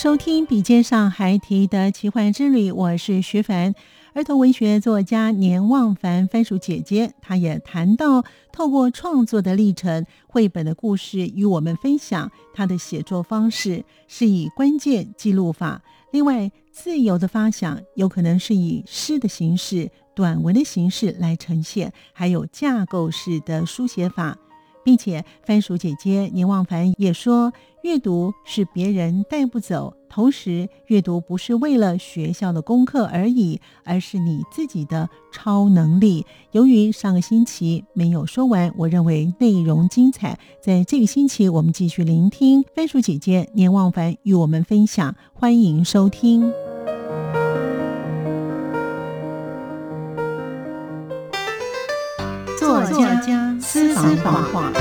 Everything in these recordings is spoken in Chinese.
收听《笔尖上孩提的奇幻之旅》，我是徐凡。儿童文学作家年望凡番薯姐姐，她也谈到透过创作的历程，绘本的故事与我们分享。她的写作方式是以关键记录法，另外自由的发想有可能是以诗的形式、短文的形式来呈现，还有架构式的书写法。并且，番薯姐姐年望凡也说，阅读是别人带不走，同时阅读不是为了学校的功课而已，而是你自己的超能力。由于上个星期没有说完，我认为内容精彩，在这个星期我们继续聆听番薯姐姐年望凡与我们分享，欢迎收听。房话，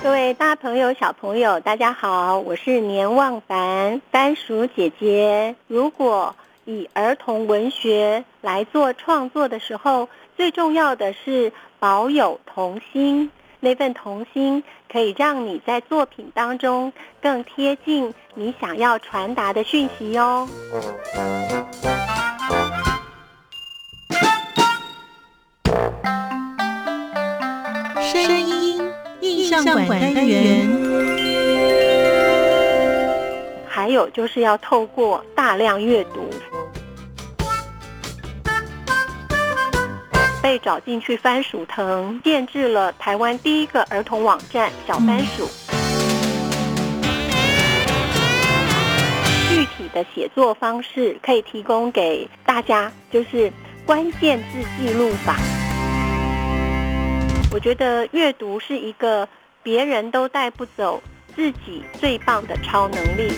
各位大朋友、小朋友，大家好，我是年望凡番薯姐姐。如果以儿童文学来做创作的时候，最重要的是保有童心，那份童心可以让你在作品当中更贴近你想要传达的讯息哦。相馆单元，还有就是要透过大量阅读，被找进去番薯藤，建制了台湾第一个儿童网站小番薯。具体的写作方式可以提供给大家，就是关键字记录法。我觉得阅读是一个。别人都带不走自己最棒的超能力，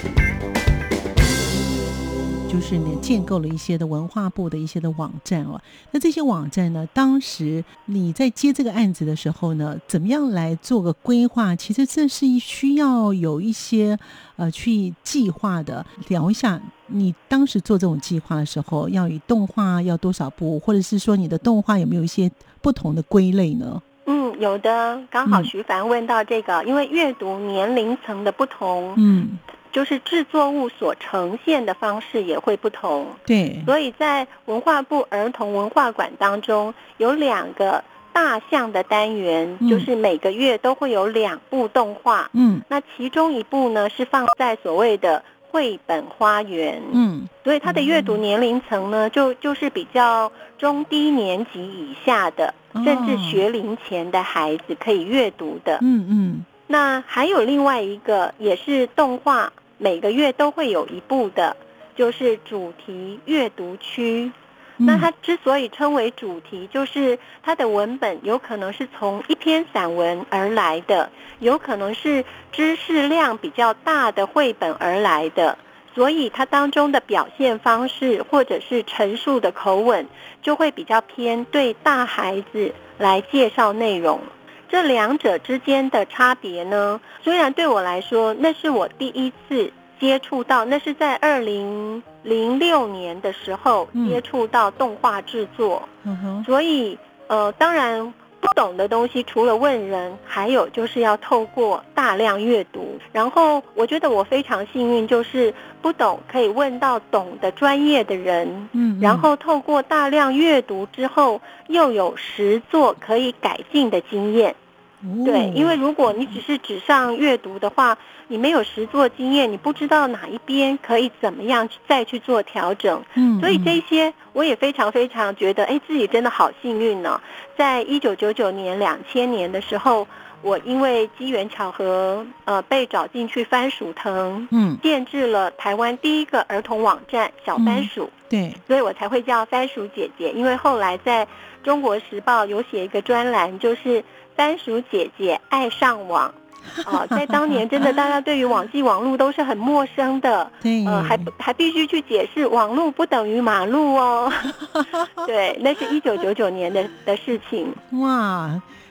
就是你建构了一些的文化部的一些的网站哦。那这些网站呢，当时你在接这个案子的时候呢，怎么样来做个规划？其实这是需要有一些呃去计划的。聊一下，你当时做这种计划的时候，要以动画要多少部，或者是说你的动画有没有一些不同的归类呢？有的，刚好徐凡问到这个，因为阅读年龄层的不同，嗯，就是制作物所呈现的方式也会不同，对，所以在文化部儿童文化馆当中有两个大象的单元，就是每个月都会有两部动画，嗯，那其中一部呢是放在所谓的绘本花园，嗯，所以它的阅读年龄层呢就就是比较中低年级以下的。甚至学龄前的孩子可以阅读的，嗯嗯。那还有另外一个，也是动画，每个月都会有一部的，就是主题阅读区。那它之所以称为主题，就是它的文本有可能是从一篇散文而来的，有可能是知识量比较大的绘本而来的。所以它当中的表现方式或者是陈述的口吻，就会比较偏对大孩子来介绍内容。这两者之间的差别呢，虽然对我来说那是我第一次接触到，那是在二零零六年的时候接触到动画制作，所以呃，当然。不懂的东西，除了问人，还有就是要透过大量阅读。然后我觉得我非常幸运，就是不懂可以问到懂的专业的人。嗯，然后透过大量阅读之后，又有实做可以改进的经验。对，因为如果你只是纸上阅读的话，你没有实作经验，你不知道哪一边可以怎么样再去做调整。嗯，所以这些我也非常非常觉得，哎，自己真的好幸运呢。在一九九九年、两千年的时候，我因为机缘巧合，呃，被找进去番薯藤，嗯，建制了台湾第一个儿童网站小番薯。对，所以我才会叫番薯姐姐，因为后来在中国时报有写一个专栏，就是番薯姐姐爱上网。啊，在当年真的大家对于网际网络都是很陌生的，对，呃，还还必须去解释网络不等于马路哦。对，那是一九九九年的的事情。哇。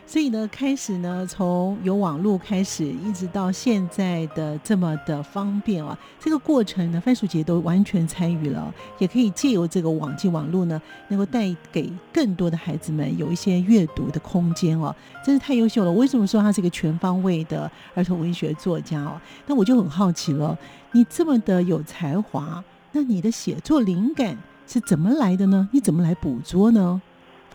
所以呢，开始呢，从有网络开始，一直到现在的这么的方便啊，这个过程呢，番薯姐都完全参与了，也可以借由这个网际网络呢，能够带给更多的孩子们有一些阅读的空间哦，真是太优秀了。为什么说他是一个全方位的儿童文学作家哦？那我就很好奇了，你这么的有才华，那你的写作灵感是怎么来的呢？你怎么来捕捉呢？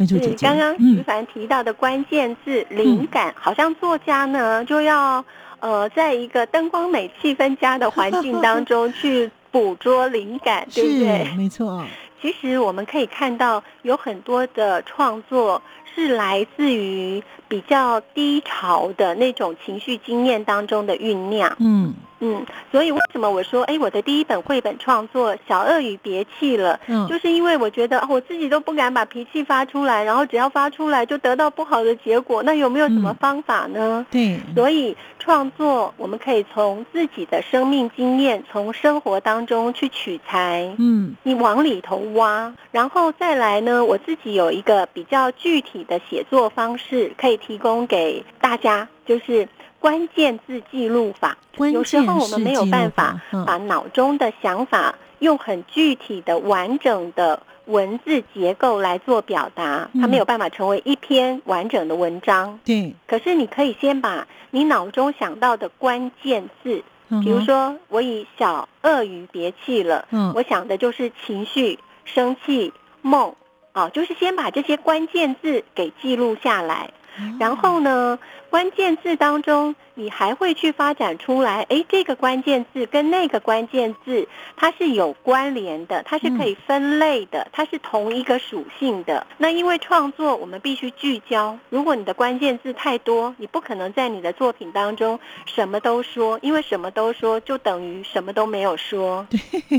是刚刚徐凡提到的关键字“灵感”，好像作家呢就要呃，在一个灯光美、气氛佳的环境当中去捕捉灵感，对不对？没错。其实我们可以看到，有很多的创作是来自于比较低潮的那种情绪经验当中的酝酿。嗯。嗯，所以为什么我说，哎，我的第一本绘本创作《小鳄鱼别气了》，嗯，就是因为我觉得我自己都不敢把脾气发出来，然后只要发出来就得到不好的结果，那有没有什么方法呢？对，所以创作我们可以从自己的生命经验，从生活当中去取材，嗯，你往里头挖，然后再来呢，我自己有一个比较具体的写作方式可以提供给大家，就是。关键字记录法，有时候我们没有办法把脑中的想法用很具体的、完整的文字结构来做表达，它没有办法成为一篇完整的文章。对，可是你可以先把你脑中想到的关键字，比如说我以小鳄鱼别气了，我想的就是情绪、生气、梦，啊，就是先把这些关键字给记录下来，然后呢？关键字当中，你还会去发展出来，哎，这个关键字跟那个关键字它是有关联的，它是可以分类的，它是同一个属性的。那因为创作，我们必须聚焦。如果你的关键字太多，你不可能在你的作品当中什么都说，因为什么都说就等于什么都没有说。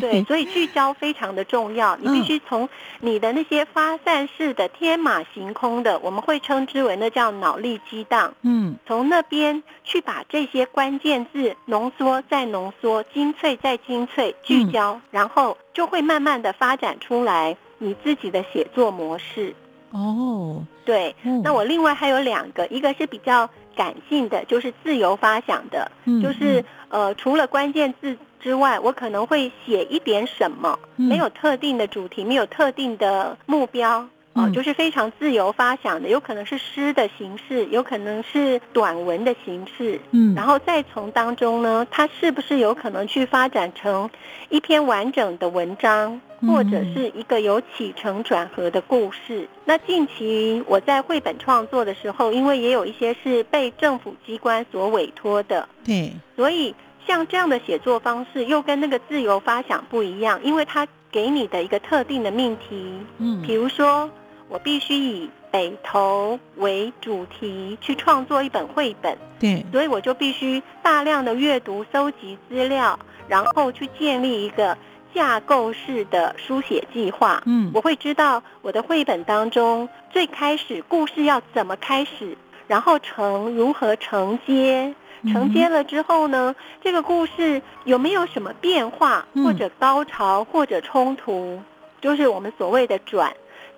对，所以聚焦非常的重要。你必须从你的那些发散式的、天马行空的，我们会称之为那叫脑力激荡。嗯。从那边去把这些关键字浓缩再浓缩，精粹再精粹，聚焦，然后就会慢慢的发展出来你自己的写作模式。哦，对，那我另外还有两个，一个是比较感性的，就是自由发想的，就是呃，除了关键字之外，我可能会写一点什么，没有特定的主题，没有特定的目标。哦，就是非常自由发想的，有可能是诗的形式，有可能是短文的形式，嗯，然后再从当中呢，它是不是有可能去发展成一篇完整的文章，或者是一个有起承转合的故事？那近期我在绘本创作的时候，因为也有一些是被政府机关所委托的，对，所以像这样的写作方式又跟那个自由发想不一样，因为它给你的一个特定的命题，嗯，比如说。我必须以北投为主题去创作一本绘本，对，所以我就必须大量的阅读、搜集资料，然后去建立一个架构式的书写计划。嗯，我会知道我的绘本当中最开始故事要怎么开始，然后承如何承接，承接了之后呢，这个故事有没有什么变化，或者高潮，或者冲突，就是我们所谓的转。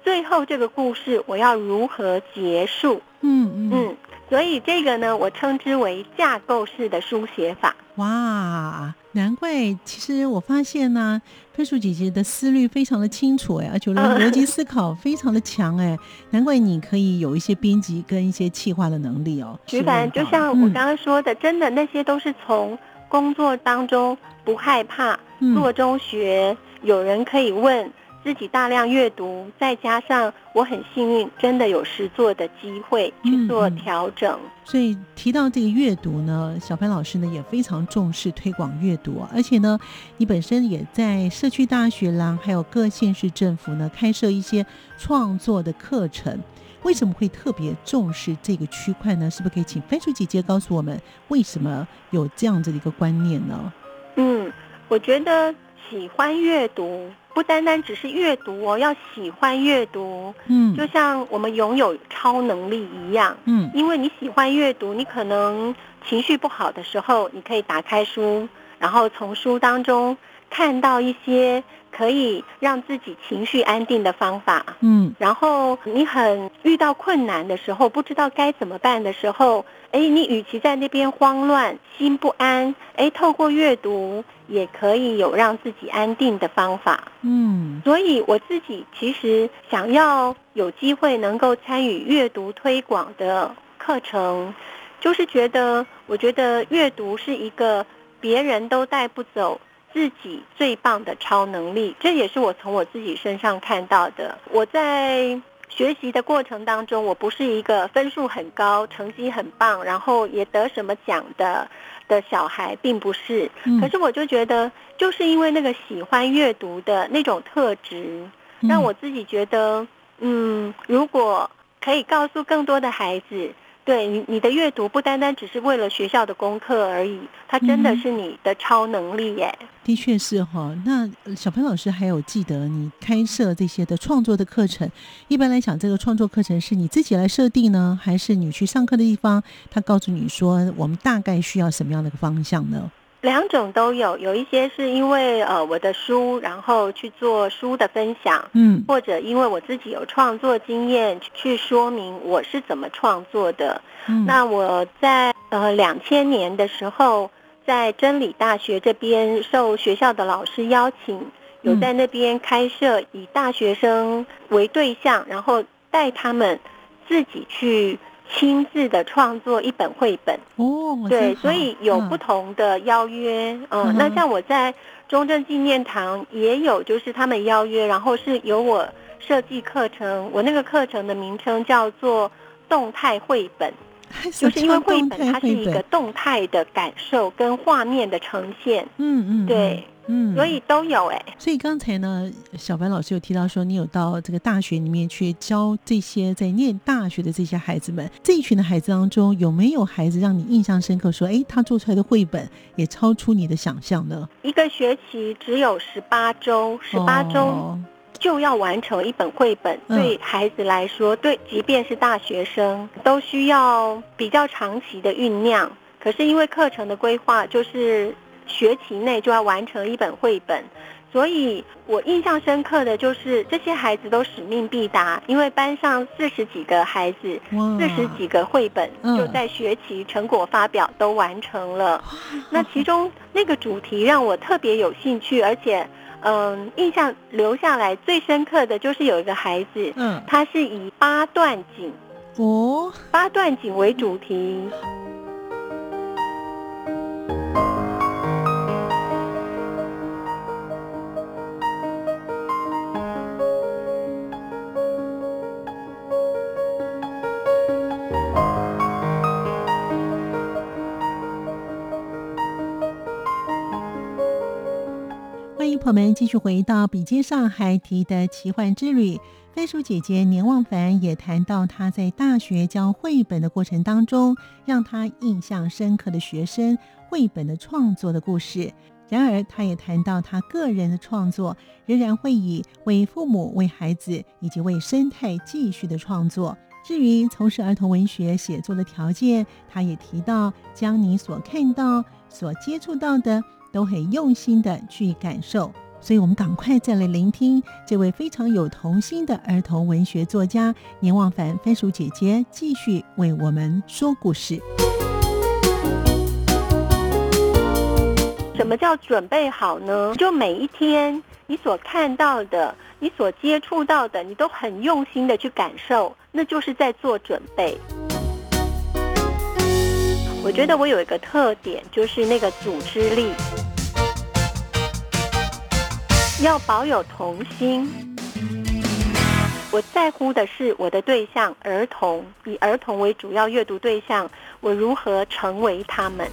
最后这个故事我要如何结束？嗯嗯嗯，所以这个呢，我称之为架构式的书写法。哇，难怪！其实我发现呢，飞鼠姐姐的思虑非常的清楚哎，而且逻辑思考非常的强哎，难怪你可以有一些编辑跟一些企划的能力哦。徐凡，就像我刚刚说的，真的那些都是从工作当中不害怕，做中学，有人可以问。自己大量阅读，再加上我很幸运，真的有实做的机会去做调整。所以提到这个阅读呢，小潘老师呢也非常重视推广阅读，而且呢，你本身也在社区大学啦，还有各县市政府呢开设一些创作的课程。为什么会特别重视这个区块呢？是不是可以请番薯姐姐告诉我们，为什么有这样子的一个观念呢？嗯，我觉得喜欢阅读不单单只是阅读哦，要喜欢阅读。嗯，就像我们拥有超能力一样。嗯，因为你喜欢阅读，你可能情绪不好的时候，你可以打开书，然后从书当中看到一些。可以让自己情绪安定的方法，嗯，然后你很遇到困难的时候，不知道该怎么办的时候，哎，你与其在那边慌乱、心不安，哎，透过阅读也可以有让自己安定的方法，嗯，所以我自己其实想要有机会能够参与阅读推广的课程，就是觉得，我觉得阅读是一个别人都带不走。自己最棒的超能力，这也是我从我自己身上看到的。我在学习的过程当中，我不是一个分数很高、成绩很棒，然后也得什么奖的的小孩，并不是。可是我就觉得，就是因为那个喜欢阅读的那种特质，让我自己觉得，嗯，如果可以告诉更多的孩子。对你，你的阅读不单单只是为了学校的功课而已，它真的是你的超能力耶。的确是哈。那小潘老师还有记得你开设这些的创作的课程？一般来讲，这个创作课程是你自己来设定呢，还是你去上课的地方他告诉你说我们大概需要什么样的方向呢？两种都有，有一些是因为呃我的书，然后去做书的分享，嗯，或者因为我自己有创作经验，去说明我是怎么创作的。那我在呃两千年的时候，在真理大学这边受学校的老师邀请，有在那边开设以大学生为对象，然后带他们自己去。亲自的创作一本绘本。哦，对，所以有不同的邀约，嗯，那像我在中正纪念堂也有，就是他们邀约，然后是由我设计课程，我那个课程的名称叫做动态绘本，就是因为绘本它是一个动态的感受跟画面的呈现，嗯嗯，对。嗯，所以都有哎。所以刚才呢，小白老师有提到说，你有到这个大学里面去教这些在念大学的这些孩子们。这一群的孩子当中，有没有孩子让你印象深刻？说，哎，他做出来的绘本也超出你的想象呢？一个学期只有十八周，十八周就要完成一本绘本，对孩子来说，对，即便是大学生，都需要比较长期的酝酿。可是因为课程的规划，就是。学期内就要完成一本绘本，所以我印象深刻的就是这些孩子都使命必达，因为班上四十几个孩子，四十几个绘本就在学期成果发表都完成了。那其中那个主题让我特别有兴趣，而且嗯，印象留下来最深刻的就是有一个孩子，嗯，他是以八段锦哦，八段锦为主题。朋友们，继续回到笔尖上还提的奇幻之旅。飞鼠姐姐年望凡也谈到她在大学教绘本的过程当中，让她印象深刻的学生绘本的创作的故事。然而，她也谈到她个人的创作仍然会以为父母、为孩子以及为生态继续的创作。至于从事儿童文学写作的条件，她也提到将你所看到、所接触到的。都很用心的去感受，所以我们赶快再来聆听这位非常有童心的儿童文学作家年望凡番薯姐姐继续为我们说故事。什么叫准备好呢？就每一天你所看到的、你所接触到的，你都很用心的去感受，那就是在做准备。我觉得我有一个特点，就是那个组织力。要保有童心，我在乎的是我的对象儿童，以儿童为主要阅读对象，我如何成为他们？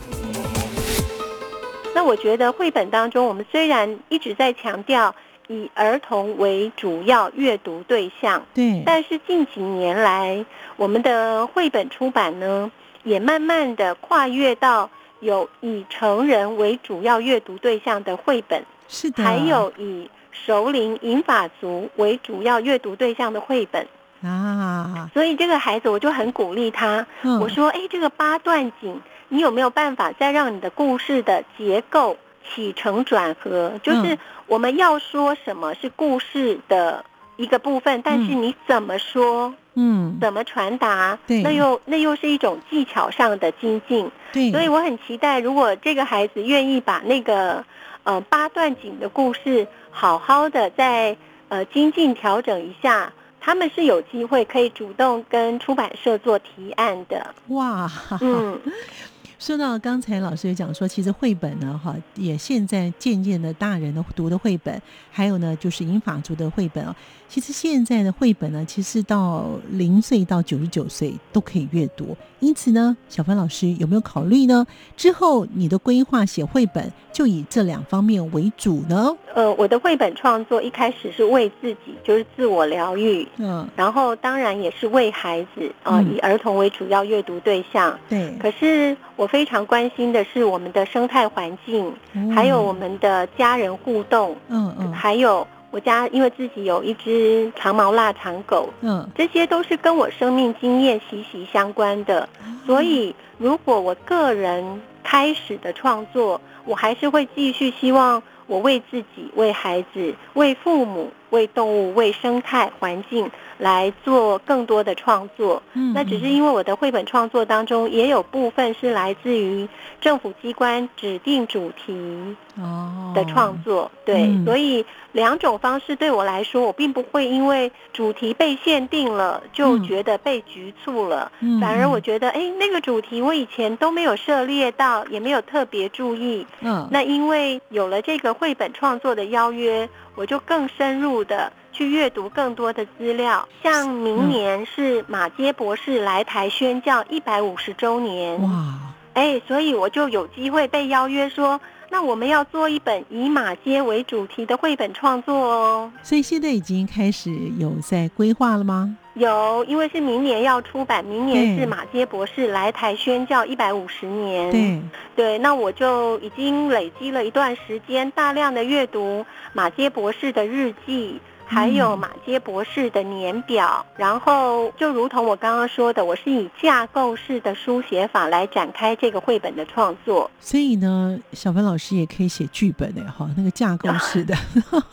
那我觉得绘本当中，我们虽然一直在强调以儿童为主要阅读对象，对，但是近几年来，我们的绘本出版呢，也慢慢的跨越到有以成人为主要阅读对象的绘本，是的，还有以熟龄银发族为主要阅读对象的绘本啊。所以这个孩子，我就很鼓励他，嗯我说：“哎，这个八段锦。”你有没有办法再让你的故事的结构起承转合？就是我们要说什么是故事的一个部分，但是你怎么说，嗯，怎么传达，对那又那又是一种技巧上的精进。对，所以我很期待，如果这个孩子愿意把那个呃八段锦的故事好好的再呃精进调整一下。他们是有机会可以主动跟出版社做提案的。哇，嗯，说到刚才老师也讲说，其实绘本呢，哈，也现在渐渐的大人的读的绘本，还有呢就是英法族的绘本哦。其实现在的绘本呢，其实到零岁到九十九岁都可以阅读。因此呢，小芬老师有没有考虑呢？之后你的规划写绘本就以这两方面为主呢？呃，我的绘本创作一开始是为自己，就是自我疗愈，嗯，然后当然也是为孩子，呃，嗯以儿童为主要阅读对象。对，可是我非常关心的是我们的生态环境，还有我们的家人互动，嗯嗯还有我家因为自己有一只长毛腊肠狗，嗯，这些都是跟我生命经验息息相关的。所以，如果我个人开始的创作，我还是会继续希望我为自己、为孩子、为父母、为动物、为生态环境来做更多的创作。嗯那只是因为我的绘本创作当中也有部分是来自于政府机关指定主题哦。的创作，对，嗯。所以两种方式对我来说，我并不会因为主题被限定了就嗯。觉得被局促了，嗯反而我觉得，哎，那个主题我以前都没有涉猎到，也没有特别注意，嗯。那因为有了这个绘本创作的邀约，我就更深入的去阅读更多的资料。像明年是马街博士来台宣教一百五十周年，哇，哎，所以我就有机会被邀约说，那我们要做一本以马街为主题的绘本创作哦。所以现在已经开始有在规划了吗？有，因为是明年要出版，明年是马街博士来台宣教一百五十年。对，对，那我就已经累积了一段时间，大量的阅读马街博士的日记，还有嗯马街博士的年表，然后就如同我刚刚说的，我是以架构式的书写法来展开这个绘本的创作。所以呢，小芬老师也可以写剧本的哈，那个架构式的。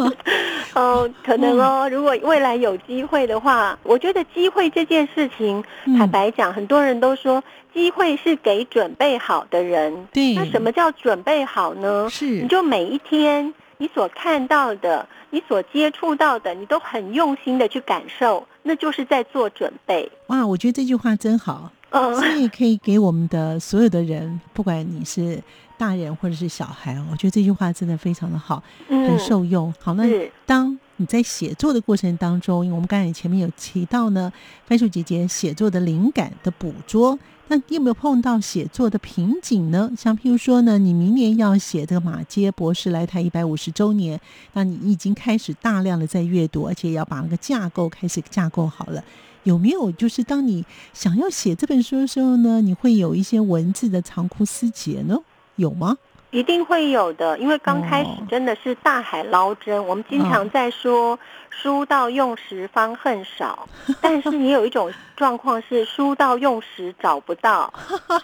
哦，可能嗯哦，如果未来有机会的话，我觉得机会这件事情，嗯坦白讲，很多人都说机会是给准备好的人。对，那什么叫准备好呢？是你就每一天你所看到的，你所接触到的，你都很用心的去感受，那就是在做准备。哇？我觉得这句话真好，嗯，所以可以给我们的所有的人，不管你是大人或者是小孩，我觉得这句话真的非常的好，很嗯受用。好，那当你在写作的过程当中，因为我们刚才前面有提到呢，番薯姐姐写作的灵感的捕捉，那你有没有碰到写作的瓶颈呢？像譬如说呢，你明年要写这个马街博士来台一百五十周年，那你已经开始大量的在阅读，而且要把那个架构开始架构好了。有没有就是当你想要写这本书的时候呢，你会有一些文字的长枯思竭呢？有吗？一定会有的，因为刚开始哦真的是大海捞针。我们经常在说“书到用时方恨少”，但是也有一种状况是“书到用时找不到”。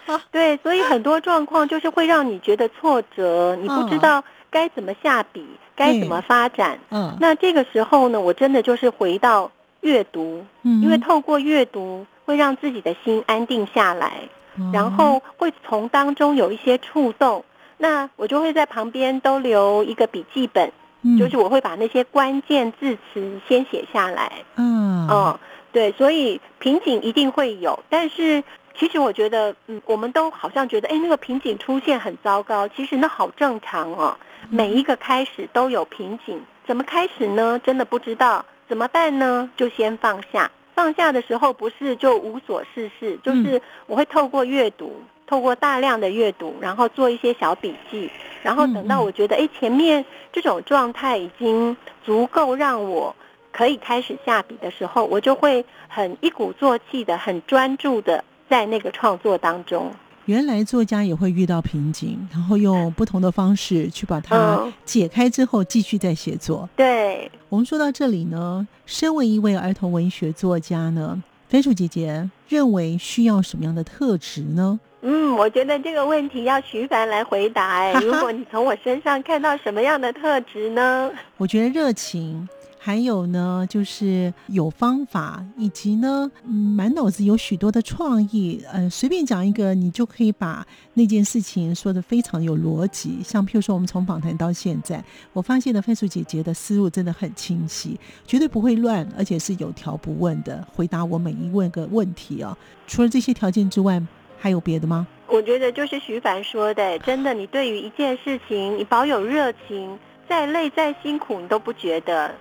对，所以很多状况就是会让你觉得挫折，你不知嗯道该怎么下笔，该怎么发展。嗯，那这个时候呢，我真的就是回到阅读，嗯因为透过阅读会让自己的心安定下来。哦然后会从当中有一些触动，那我就会在旁边都留一个笔记本，嗯就是我会把那些关键字词先写下来。嗯嗯，对，所以瓶颈一定会有，但是其实我觉得，嗯，我们都好像觉得，哎，那个瓶颈出现很糟糕，其实那好正常哦。每一个开始都有瓶颈，怎么开始呢？真的不知道，怎么办呢？就先放下。放下的时候不是就无所事事，就是我会透过阅读，透过大量的阅读，然后做一些小笔记，然后等到我觉得哎前面这种状态已经足够让我可以开始下笔的时候，我就会很一鼓作气的、很专注的在那个创作当中。原来作家也会遇到瓶颈，然后用不同的方式去把它解开之后，继续再写作。对，我们说到这里呢，身为一位儿童文学作家呢，飞鼠姐姐认为需要什么样的特质呢？嗯，我觉得这个问题要徐凡来回答。哎，如果你从我身上看到什么样的特质呢？我觉得热情。还有呢，就是有方法，以及呢，嗯，满脑子有许多的创意。呃，随便讲一个，你就可以把那件事情说的非常有逻辑。像譬如说，我们从访谈到现在，我发现的番薯姐姐的思路真的很清晰，绝对不会乱，而且是有条不紊的回答我每一问个问题啊。除了这些条件之外，还有别的吗？我觉得就是徐凡说的，真的，你对于一件事情，你保有热情，再累再辛苦，你都不觉得。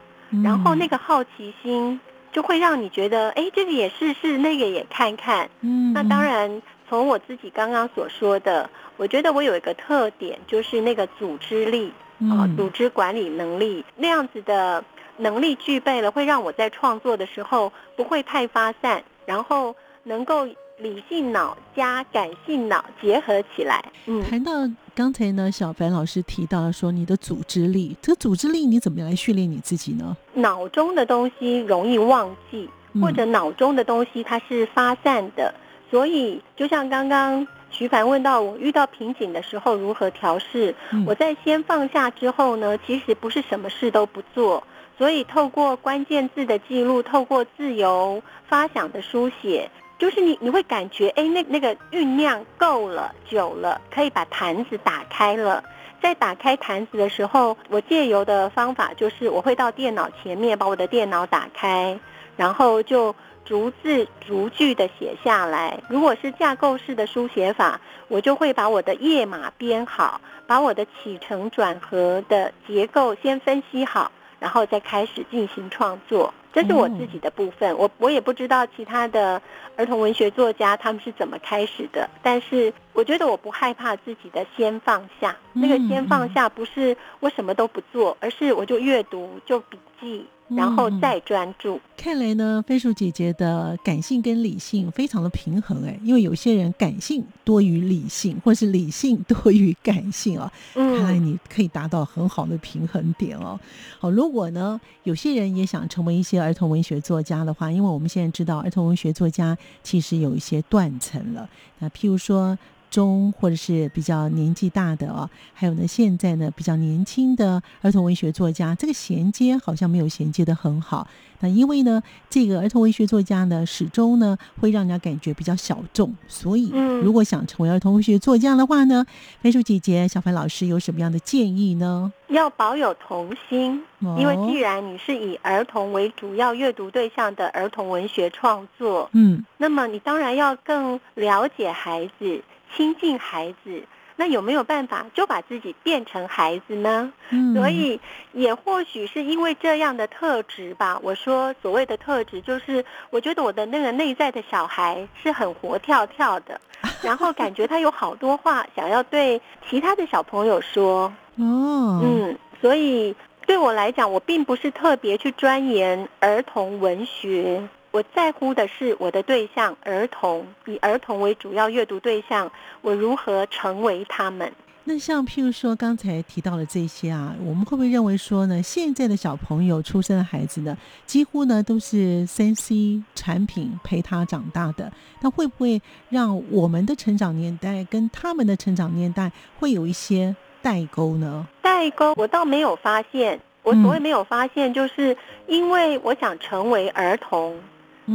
然后那个好奇心就会让你觉得，哎，这个也试试，那个也看看。嗯，那当然，从我自己刚刚所说的，我觉得我有一个特点，就是那个组织力啊，组织管理能力那样子的能力具备了，会让我在创作的时候不会太发散，然后能够。理性脑加感性脑结合起来。嗯，谈到刚才呢，小凡老师提到说你的组织力，这组织力你怎么来训练你自己呢？脑中的东西容易忘记，或者脑中的东西它是发散的，所以就像刚刚徐凡问到我遇到瓶颈的时候如何调试，我在先放下之后呢，其实不是什么事都不做，所以透过关键字的记录，透过自由发想的书写。就是你，你会感觉，哎，那那个酝酿够了，久了，可以把坛子打开了。在打开坛子的时候，我借由的方法就是，我会到电脑前面，把我的电脑打开，然后就逐字逐句的写下来。如果是架构式的书写法，我就会把我的页码编好，把我的起承转合的结构先分析好，然后再开始进行创作。这是我自己的部分，我我也不知道其他的儿童文学作家他们是怎么开始的，但是我觉得我不害怕自己的先放下，那个先放下不是我什么都不做，而是我就阅读就笔记。然后再专注。看来呢，飞鼠姐姐的感性跟理性非常的平衡哎，因为有些人感性多于理性，或是理性多于感性啊。看来你可以达到很好的平衡点哦。好，如果呢，有些人也想成为一些儿童文学作家的话，因为我们现在知道儿童文学作家其实有一些断层了。那譬如说。中或者是比较年纪大的啊，还有呢，现在呢比较年轻的儿童文学作家，这个衔接好像没有衔接的很好。那因为呢，这个儿童文学作家呢，始终呢会让人家感觉比较小众，所以如果想成为儿童文学作家的话呢，飞书姐姐、小凡老师有什么样的建议呢？要保有童心，因为既然你是以儿童为主要阅读对象的儿童文学创作，嗯，那么你当然要更了解孩子。亲近孩子，那有没有办法就把自己变成孩子呢？嗯，所以也或许是因为这样的特质吧。我说所谓的特质，就是我觉得我的那个内在的小孩是很活跳跳的，然后感觉他有好多话想要对其他的小朋友说。哦，嗯，所以对我来讲，我并不是特别去钻研儿童文学。我在乎的是我的对象儿童，以儿童为主要阅读对象，我如何成为他们？那像譬如说刚才提到的这些啊，我们会不会认为说呢，现在的小朋友出生的孩子呢，几乎呢都是三 C 产品陪他长大的？那会不会让我们的成长年代跟他们的成长年代会有一些代沟呢？代沟，我倒没有发现。我所谓没有发现，就是因为我想成为儿童。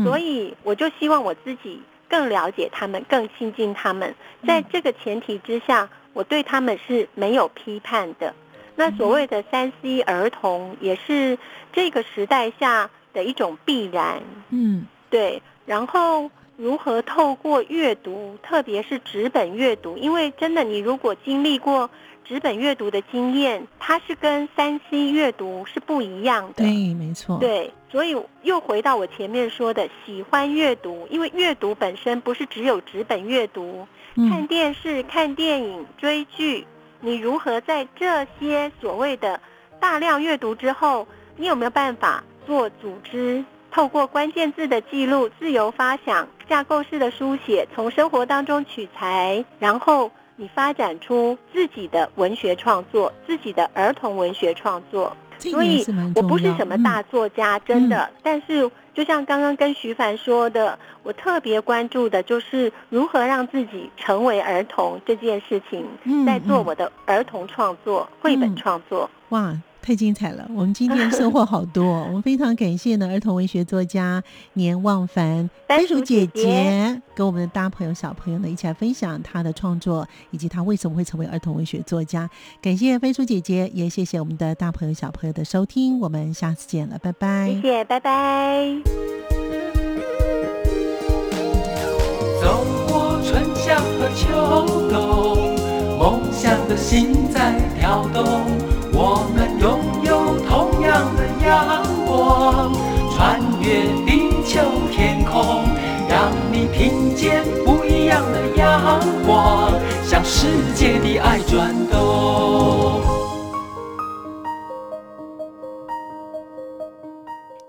所以我就希望我自己更了解他们，更亲近他们。在这个前提之下，我对他们是没有批判的。那所谓的三 C 儿童，也是这个时代下的一种必然。嗯，对。然后如何透过阅读，特别是纸本阅读，因为真的，你如果经历过纸本阅读的经验，它是跟三 C 阅读是不一样的。对，没错。对，所以又回到我前面说的，喜欢阅读，因为阅读本身不是只有纸本阅读，看电视、看电影、追剧，你如何在这些所谓的大量阅读之后，你有没有办法做组织？透过关键字的记录、自由发想、架构式的书写，从生活当中取材，然后你发展出自己的文学创作、自己的儿童文学创作。所以，我不是什么大作家，真的。但是，就像刚刚跟徐凡说的，我特别关注的就是如何让自己成为儿童这件事情，在做我的儿童创作、绘本创作。哇！太精彩了！我们今天收获好多，我们非常感谢呢儿童文学作家年望凡番薯姐姐跟我们的大朋友小朋友呢一起来分享她的创作以及她为什么会成为儿童文学作家。感谢番薯姐姐，也谢谢我们的大朋友小朋友的收听，我们下次见了，拜拜！谢谢，拜拜。走过春夏和秋冬，梦想的心在跳动。我们拥有同样的阳光，穿越地球天空，让你听见不一样的阳光，向世界的爱转动。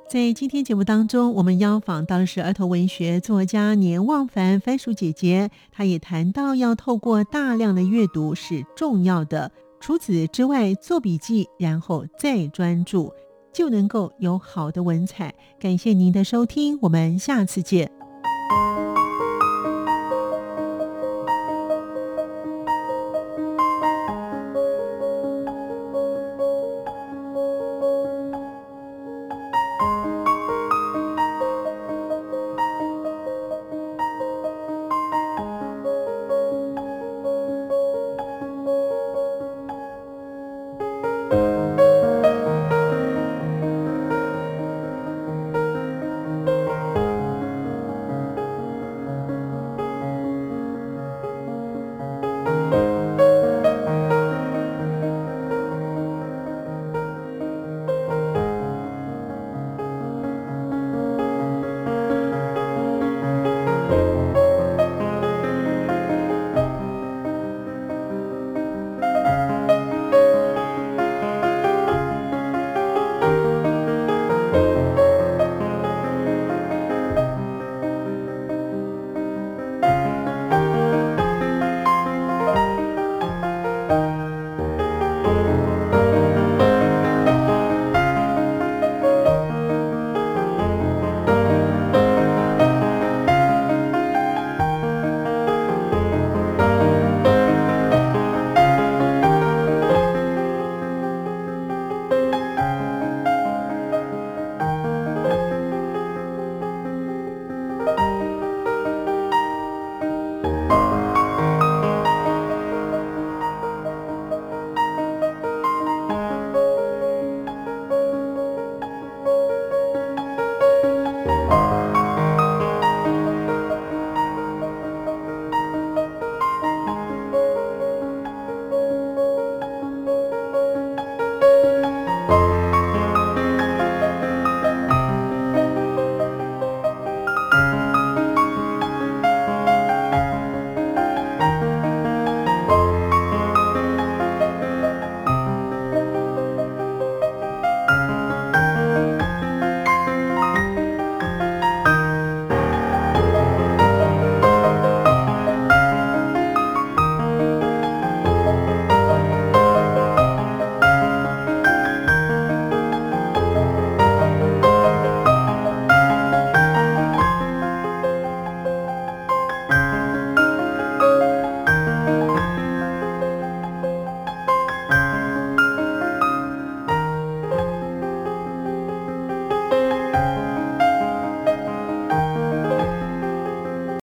在今天节目当中，我们邀访到的是儿童文学作家年望凡番薯姐姐，她也谈到要透过大量的阅读是重要的。除此之外，做笔记，然后再专注，就能够有好的文采。感谢您的收听，我们下次见。